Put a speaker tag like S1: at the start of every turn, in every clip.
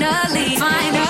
S1: Don't you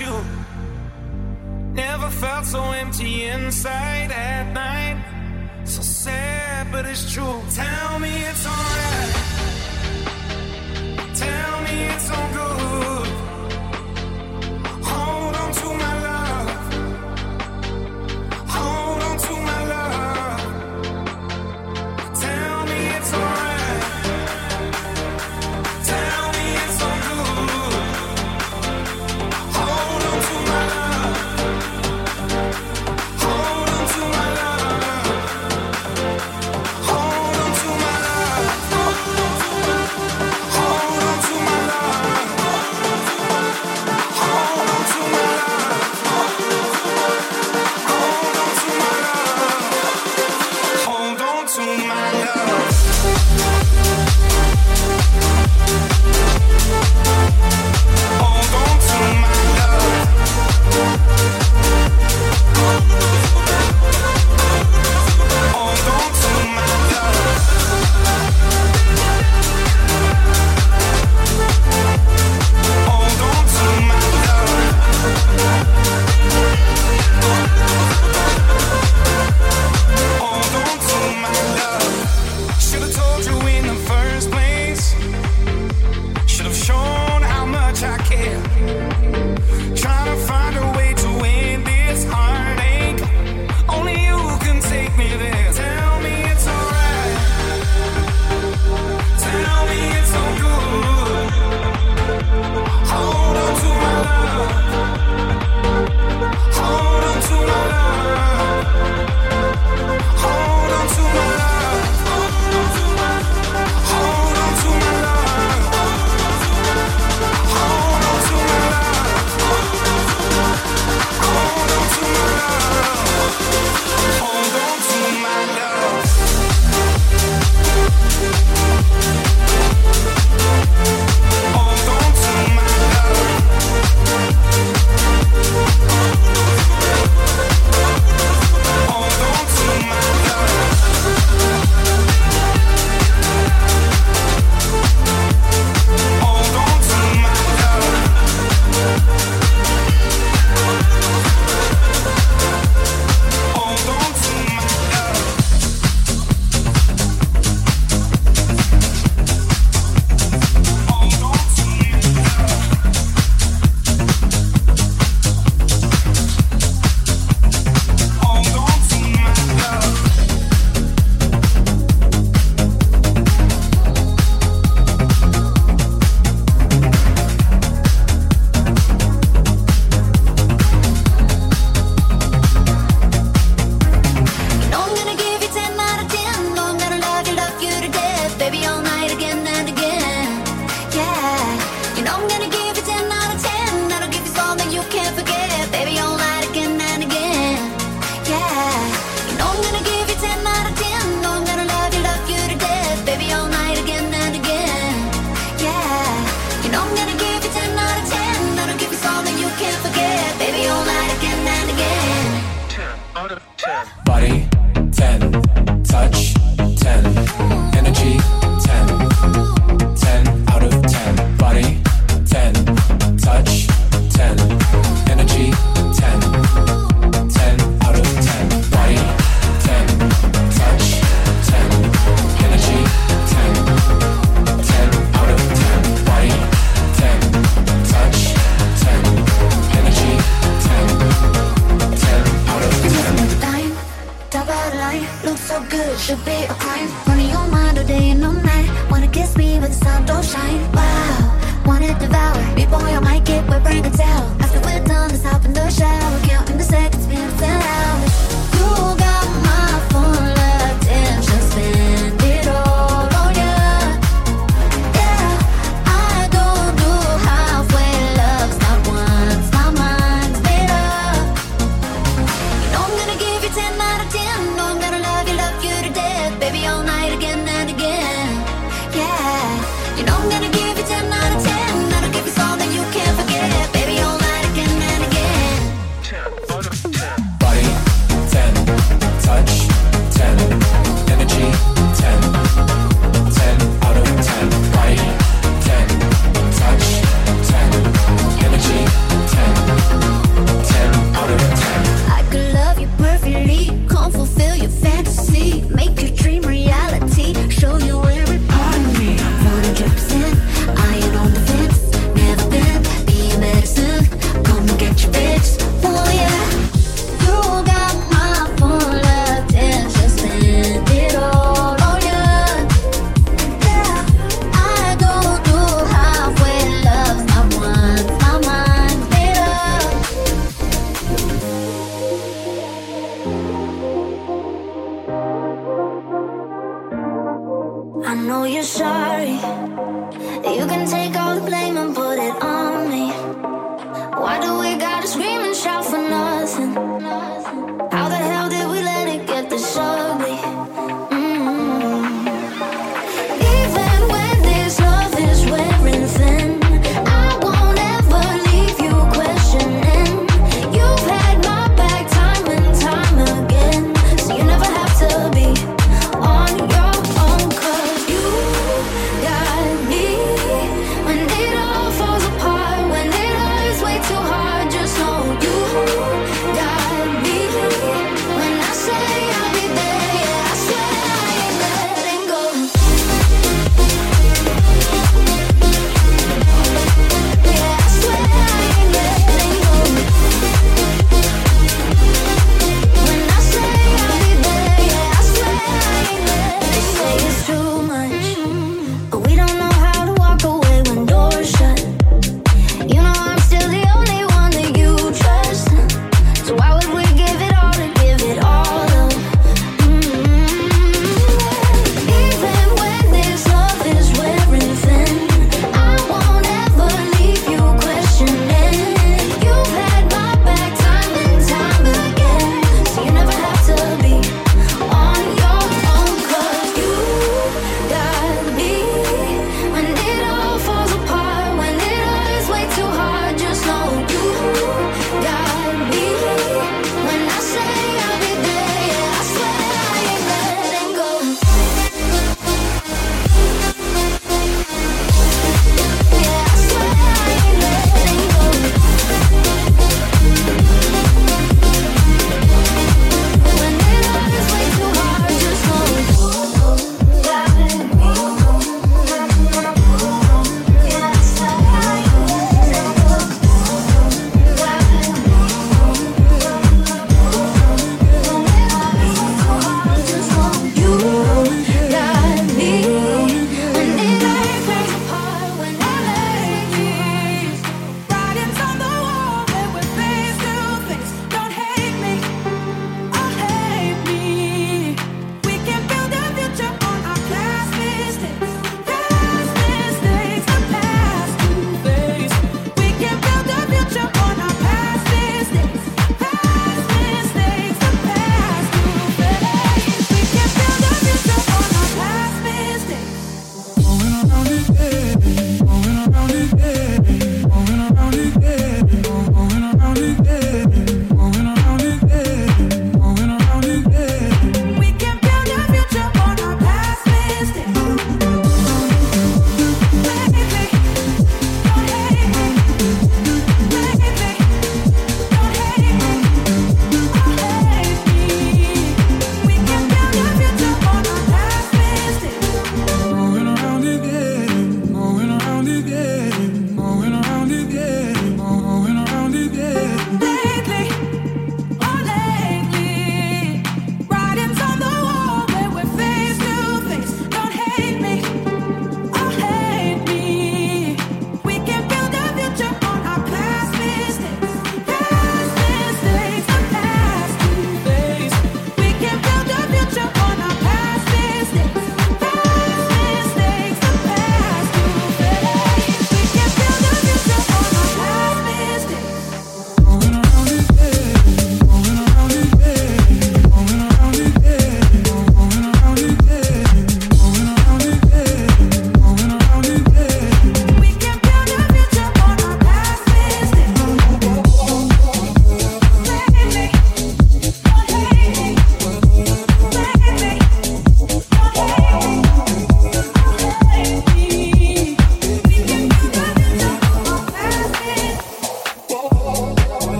S1: you.
S2: Never
S3: felt
S4: so empty inside at night. So sad, but
S5: it's true. Tell me it's alright.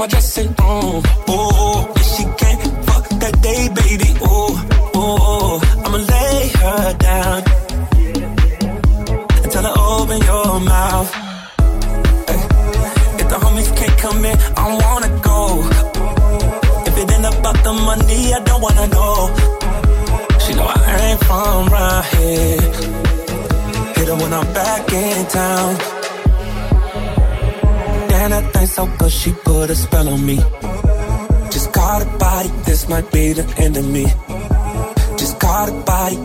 S5: My dressing room. Oh, if she can't fuck that day, baby. Oh, oh, I'ma lay her down and tell her open your mouth. Hey. If the homies can't come in, I wanna go. If it ain't about the money, I don't wanna know. She know I ain't from around here. Hit her when I'm back in town. And that thing so good, she put a spell on me. Just caught a body, this might be the end of me. Just caught a body.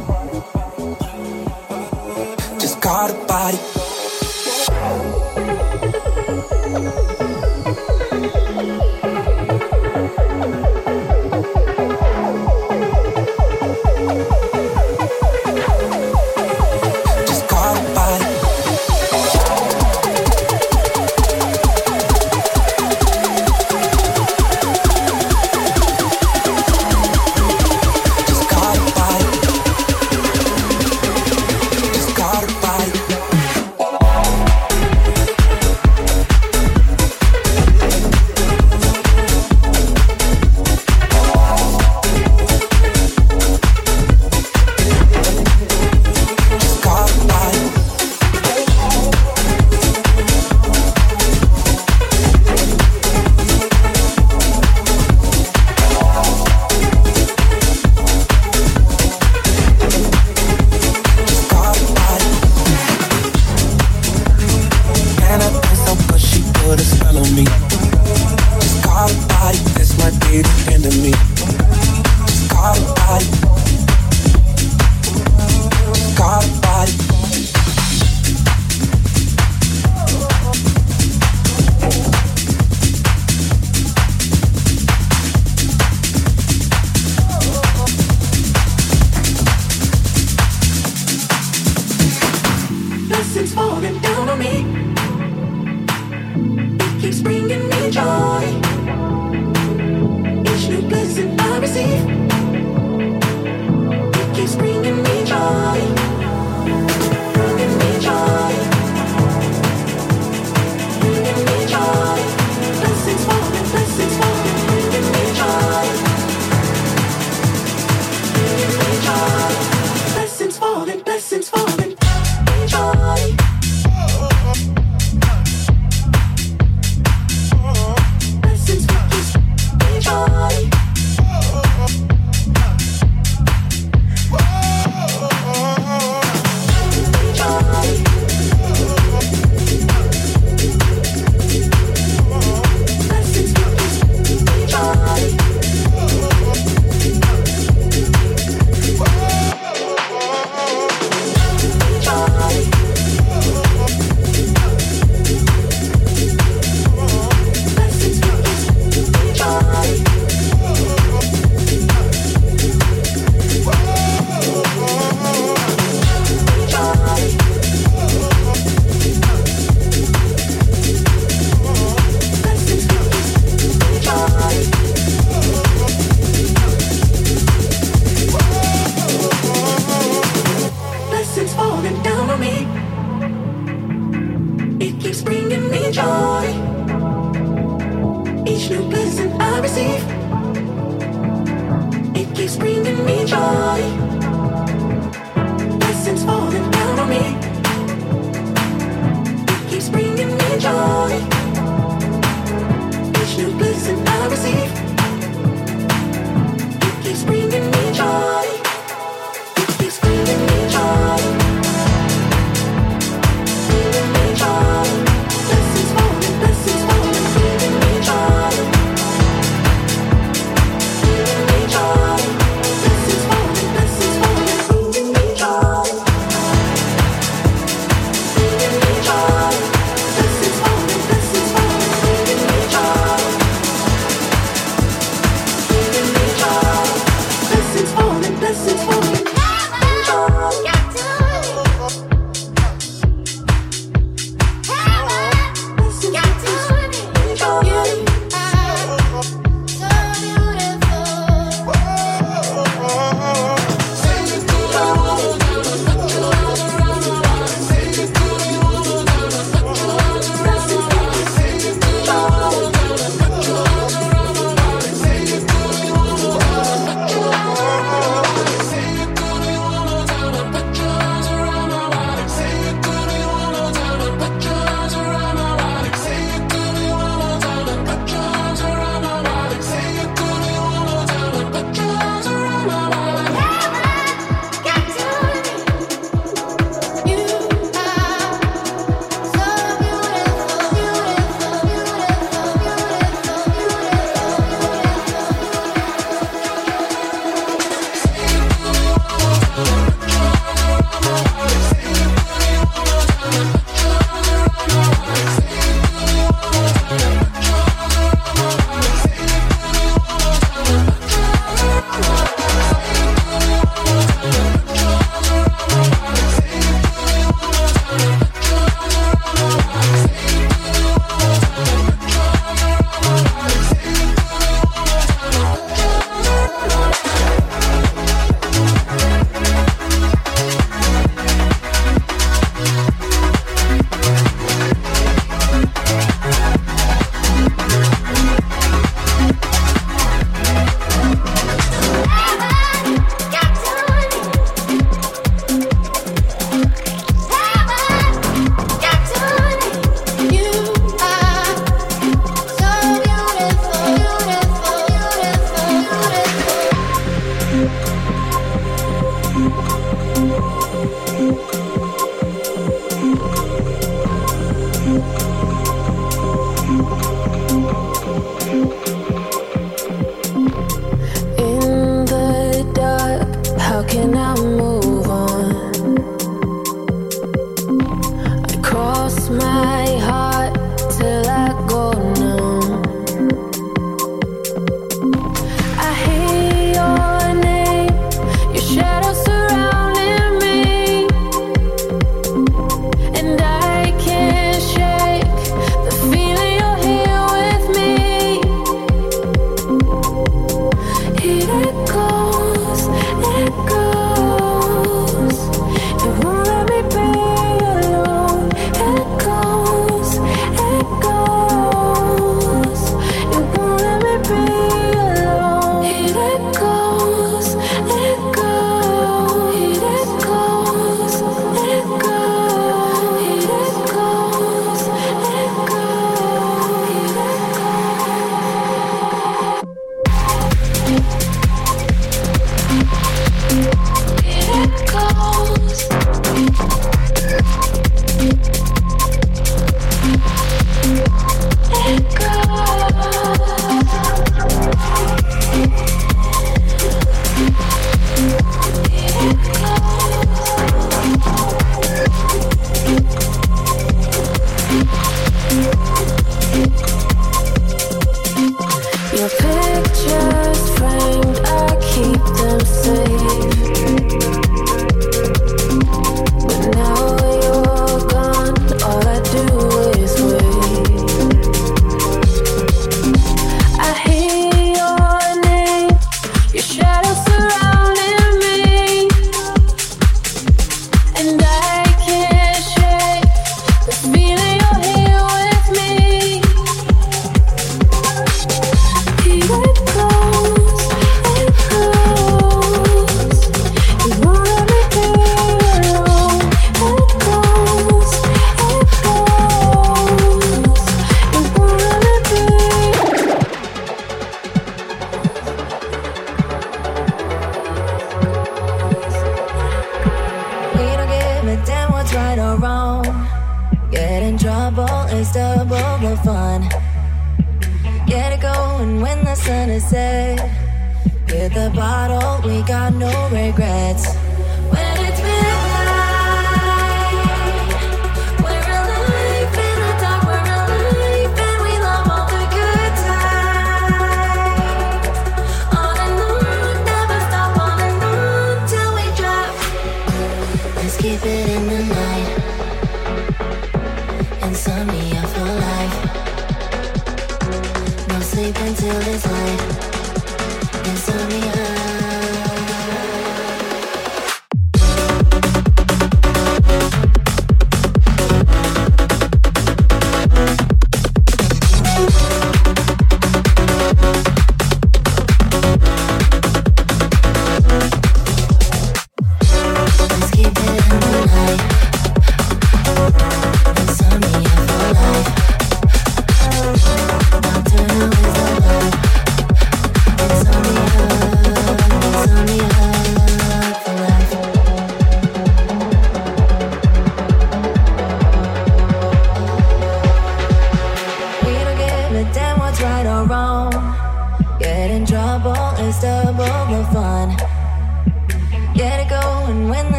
S5: Just caught a body.
S3: double is double the fun. Get it going when the sun is set. With the bottle, we got no regrets.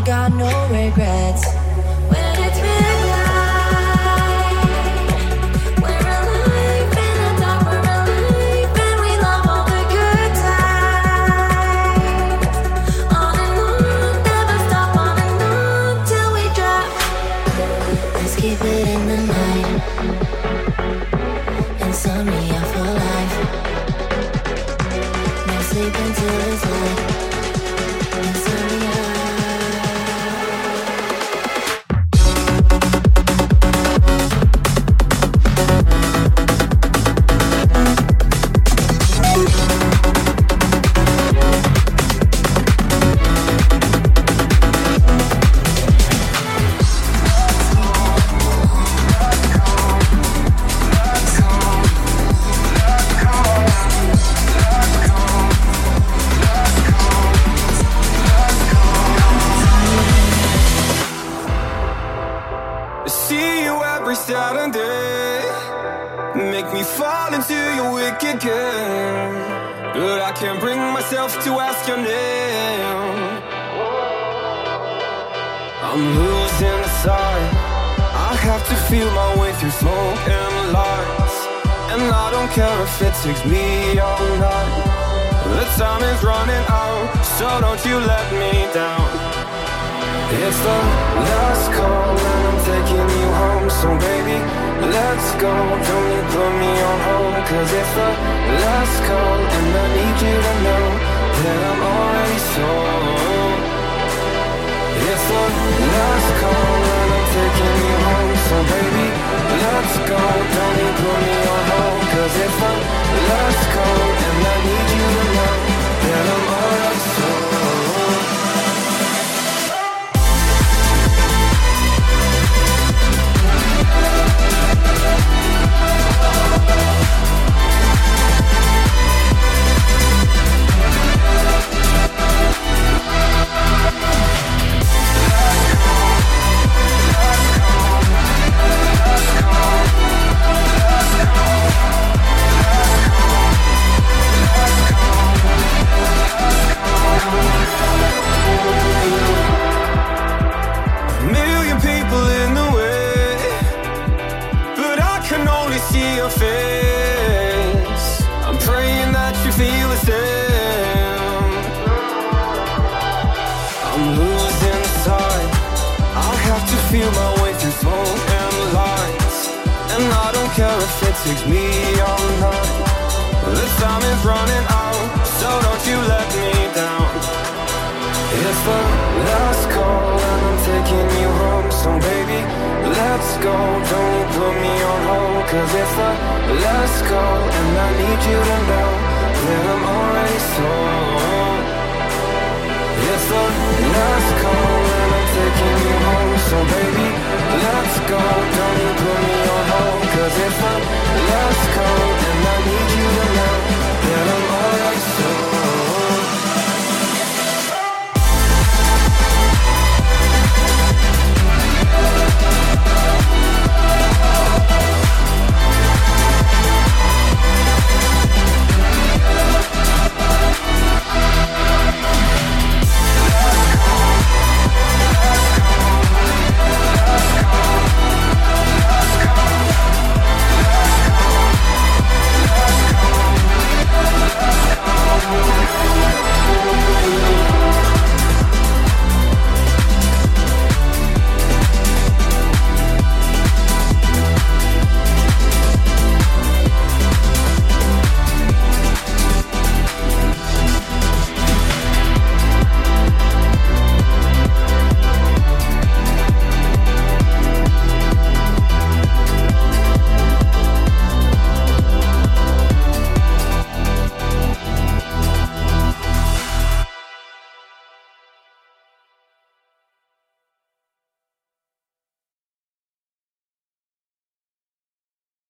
S3: got no regrets. Cause it's the last call and I need you to know that I'm already sold It's the last call and I'm taking you home So baby, let's go, don't you put me on hold. Cause if I go, don't put me on hold Cause it's the last call and I need you to know That I'm already sold. It's the last call and I'm taking you home. So baby, let's go, don't put me on hold Cause it's the last